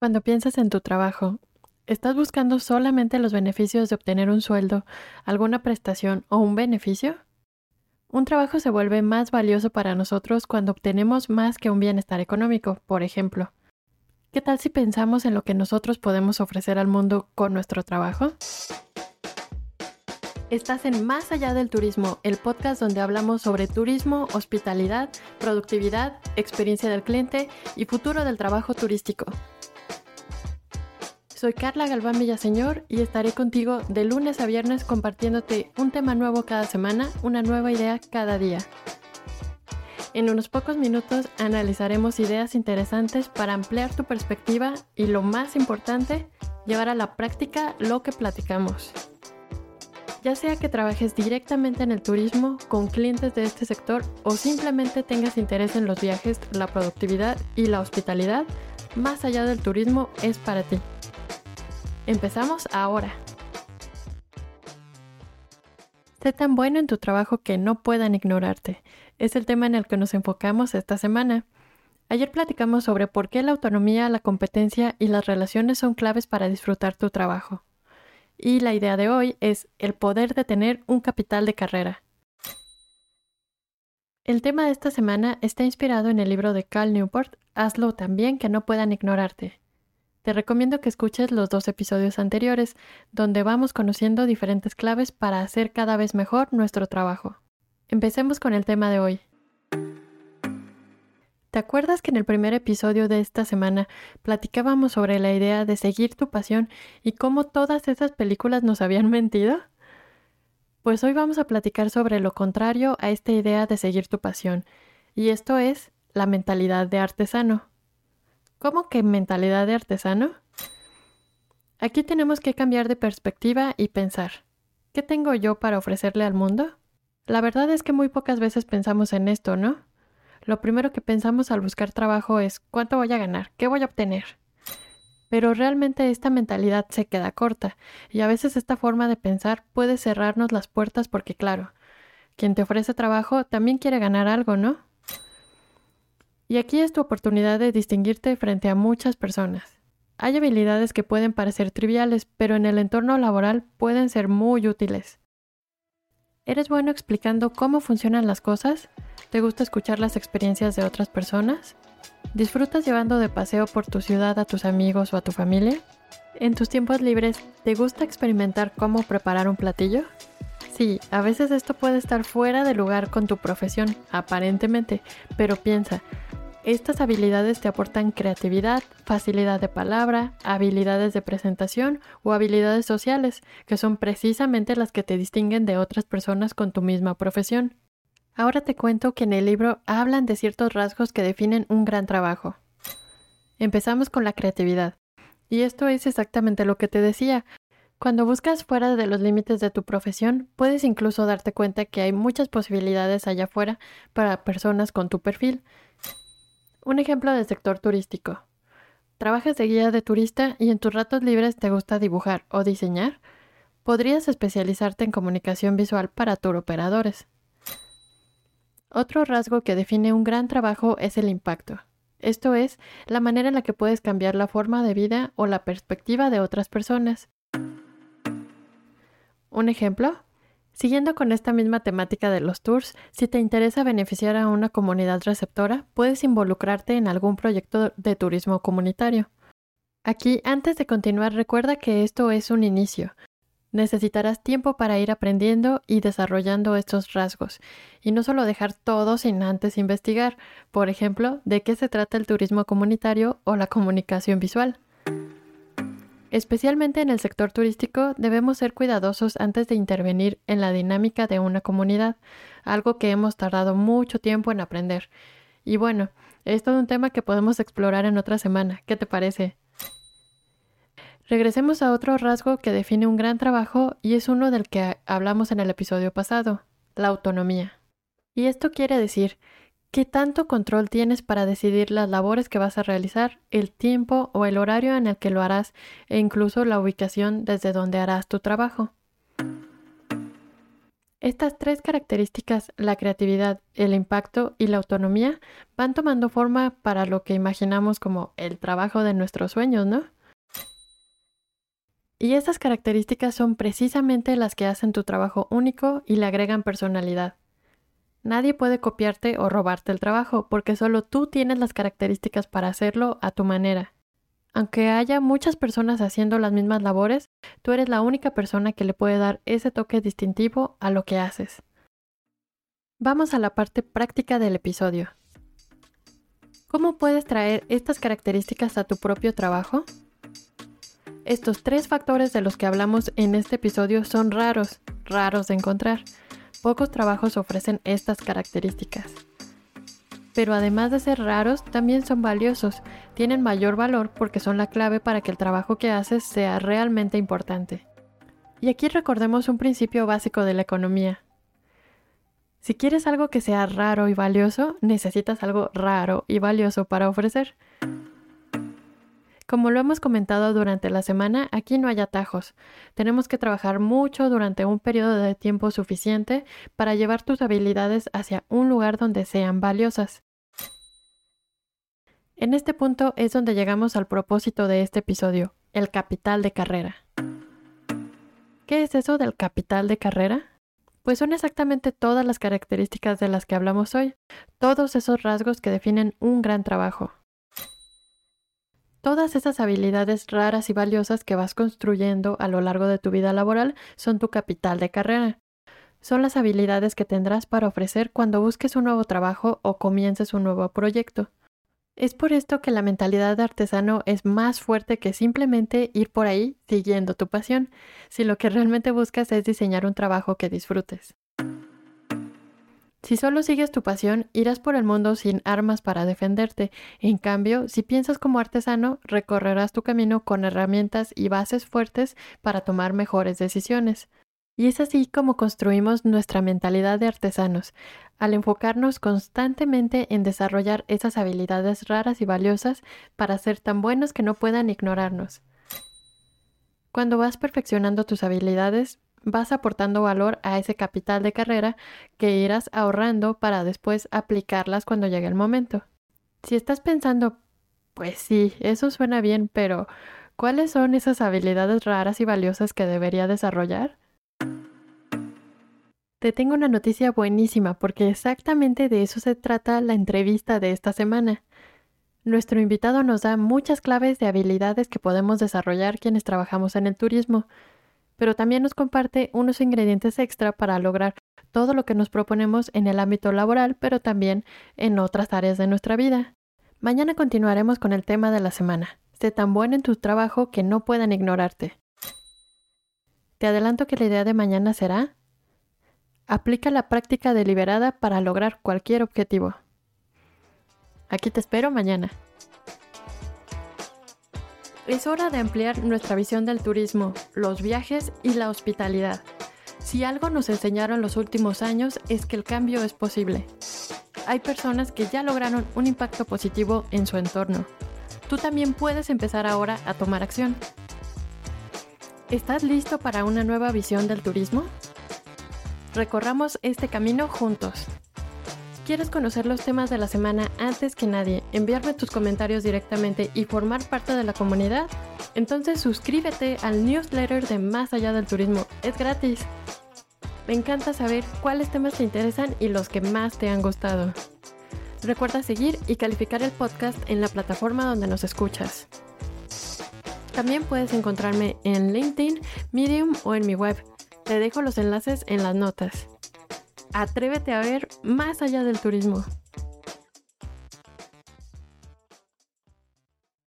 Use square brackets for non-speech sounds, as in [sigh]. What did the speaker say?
Cuando piensas en tu trabajo, ¿estás buscando solamente los beneficios de obtener un sueldo, alguna prestación o un beneficio? Un trabajo se vuelve más valioso para nosotros cuando obtenemos más que un bienestar económico, por ejemplo. ¿Qué tal si pensamos en lo que nosotros podemos ofrecer al mundo con nuestro trabajo? Estás en Más allá del turismo, el podcast donde hablamos sobre turismo, hospitalidad, productividad, experiencia del cliente y futuro del trabajo turístico. Soy Carla Galván Villaseñor y estaré contigo de lunes a viernes compartiéndote un tema nuevo cada semana, una nueva idea cada día. En unos pocos minutos analizaremos ideas interesantes para ampliar tu perspectiva y lo más importante, llevar a la práctica lo que platicamos. Ya sea que trabajes directamente en el turismo con clientes de este sector o simplemente tengas interés en los viajes, la productividad y la hospitalidad, más allá del turismo es para ti. Empezamos ahora. Sé tan bueno en tu trabajo que no puedan ignorarte. Es el tema en el que nos enfocamos esta semana. Ayer platicamos sobre por qué la autonomía, la competencia y las relaciones son claves para disfrutar tu trabajo. Y la idea de hoy es el poder de tener un capital de carrera. El tema de esta semana está inspirado en el libro de Cal Newport, Hazlo también que no puedan ignorarte, te recomiendo que escuches los dos episodios anteriores, donde vamos conociendo diferentes claves para hacer cada vez mejor nuestro trabajo. Empecemos con el tema de hoy. ¿Te acuerdas que en el primer episodio de esta semana platicábamos sobre la idea de seguir tu pasión y cómo todas esas películas nos habían [laughs] mentido? Pues hoy vamos a platicar sobre lo contrario a esta idea de seguir tu pasión, y esto es la mentalidad de artesano. ¿Cómo que mentalidad de artesano? Aquí tenemos que cambiar de perspectiva y pensar, ¿qué tengo yo para ofrecerle al mundo? La verdad es que muy pocas veces pensamos en esto, ¿no? Lo primero que pensamos al buscar trabajo es ¿cuánto voy a ganar? ¿Qué voy a obtener? Pero realmente esta mentalidad se queda corta y a veces esta forma de pensar puede cerrarnos las puertas porque claro, quien te ofrece trabajo también quiere ganar algo, ¿no? Y aquí es tu oportunidad de distinguirte frente a muchas personas. Hay habilidades que pueden parecer triviales, pero en el entorno laboral pueden ser muy útiles. ¿Eres bueno explicando cómo funcionan las cosas? ¿Te gusta escuchar las experiencias de otras personas? ¿Disfrutas llevando de paseo por tu ciudad a tus amigos o a tu familia? ¿En tus tiempos libres te gusta experimentar cómo preparar un platillo? Sí, a veces esto puede estar fuera de lugar con tu profesión, aparentemente, pero piensa, estas habilidades te aportan creatividad, facilidad de palabra, habilidades de presentación o habilidades sociales, que son precisamente las que te distinguen de otras personas con tu misma profesión. Ahora te cuento que en el libro hablan de ciertos rasgos que definen un gran trabajo. Empezamos con la creatividad. Y esto es exactamente lo que te decía. Cuando buscas fuera de los límites de tu profesión, puedes incluso darte cuenta que hay muchas posibilidades allá afuera para personas con tu perfil, un ejemplo del sector turístico. ¿Trabajas de guía de turista y en tus ratos libres te gusta dibujar o diseñar? Podrías especializarte en comunicación visual para turoperadores. Otro rasgo que define un gran trabajo es el impacto. Esto es, la manera en la que puedes cambiar la forma de vida o la perspectiva de otras personas. Un ejemplo, Siguiendo con esta misma temática de los tours, si te interesa beneficiar a una comunidad receptora, puedes involucrarte en algún proyecto de turismo comunitario. Aquí, antes de continuar, recuerda que esto es un inicio. Necesitarás tiempo para ir aprendiendo y desarrollando estos rasgos, y no solo dejar todo sin antes investigar, por ejemplo, de qué se trata el turismo comunitario o la comunicación visual. Especialmente en el sector turístico debemos ser cuidadosos antes de intervenir en la dinámica de una comunidad, algo que hemos tardado mucho tiempo en aprender. Y bueno, es todo un tema que podemos explorar en otra semana. ¿Qué te parece? Regresemos a otro rasgo que define un gran trabajo y es uno del que hablamos en el episodio pasado, la autonomía. Y esto quiere decir ¿Qué tanto control tienes para decidir las labores que vas a realizar, el tiempo o el horario en el que lo harás e incluso la ubicación desde donde harás tu trabajo? Estas tres características, la creatividad, el impacto y la autonomía, van tomando forma para lo que imaginamos como el trabajo de nuestros sueños, ¿no? Y estas características son precisamente las que hacen tu trabajo único y le agregan personalidad. Nadie puede copiarte o robarte el trabajo porque solo tú tienes las características para hacerlo a tu manera. Aunque haya muchas personas haciendo las mismas labores, tú eres la única persona que le puede dar ese toque distintivo a lo que haces. Vamos a la parte práctica del episodio. ¿Cómo puedes traer estas características a tu propio trabajo? Estos tres factores de los que hablamos en este episodio son raros, raros de encontrar. Pocos trabajos ofrecen estas características pero además de ser raros, también son valiosos. Tienen mayor valor porque son la clave para que el trabajo que haces sea realmente importante. Y aquí recordemos un principio básico de la economía. Si quieres algo que sea raro y valioso, necesitas algo raro y valioso para ofrecer. Como lo hemos comentado durante la semana, aquí no hay atajos. Tenemos que trabajar mucho durante un periodo de tiempo suficiente para llevar tus habilidades hacia un lugar donde sean valiosas. En este punto es donde llegamos al propósito de este episodio, el capital de carrera. ¿Qué es eso del capital de carrera? Pues son exactamente todas las características de las que hablamos hoy, todos esos rasgos que definen un gran trabajo. Todas esas habilidades raras y valiosas que vas construyendo a lo largo de tu vida laboral son tu capital de carrera. Son las habilidades que tendrás para ofrecer cuando busques un nuevo trabajo o comiences un nuevo proyecto. Es por esto que la mentalidad de artesano es más fuerte que simplemente ir por ahí siguiendo tu pasión, si lo que realmente buscas es diseñar un trabajo que disfrutes. Si solo sigues tu pasión, irás por el mundo sin armas para defenderte. En cambio, si piensas como artesano, recorrerás tu camino con herramientas y bases fuertes para tomar mejores decisiones. Y es así como construimos nuestra mentalidad de artesanos, al enfocarnos constantemente en desarrollar esas habilidades raras y valiosas para ser tan buenos que no puedan ignorarnos. Cuando vas perfeccionando tus habilidades, vas aportando valor a ese capital de carrera que irás ahorrando para después aplicarlas cuando llegue el momento. Si estás pensando, pues sí, eso suena bien, pero ¿cuáles son esas habilidades raras y valiosas que debería desarrollar? Te tengo una noticia buenísima porque exactamente de eso se trata la entrevista de esta semana. Nuestro invitado nos da muchas claves de habilidades que podemos desarrollar quienes trabajamos en el turismo, pero también nos comparte unos ingredientes extra para lograr todo lo que nos proponemos en el ámbito laboral, pero también en otras áreas de nuestra vida. Mañana continuaremos con el tema de la semana. Sé tan bueno en tu trabajo que no puedan ignorarte. Te adelanto que la idea de mañana será Aplica la práctica deliberada para lograr cualquier objetivo. Aquí te espero mañana. Es hora de ampliar nuestra visión del turismo, los viajes y la hospitalidad. Si algo nos enseñaron los últimos años es que el cambio es posible. Hay personas que ya lograron un impacto positivo en su entorno. Tú también puedes empezar ahora a tomar acción. ¿Estás listo para una nueva visión del turismo? Recorramos este camino juntos. ¿Quieres conocer los temas de la semana antes que nadie, enviarme tus comentarios directamente y formar parte de la comunidad? Entonces suscríbete al newsletter de Más allá del turismo. Es gratis. Me encanta saber cuáles temas te interesan y los que más te han gustado. Recuerda seguir y calificar el podcast en la plataforma donde nos escuchas. También puedes encontrarme en LinkedIn, Medium o en mi web te dejo los enlaces en las notas. Atrévete a ver más allá del turismo.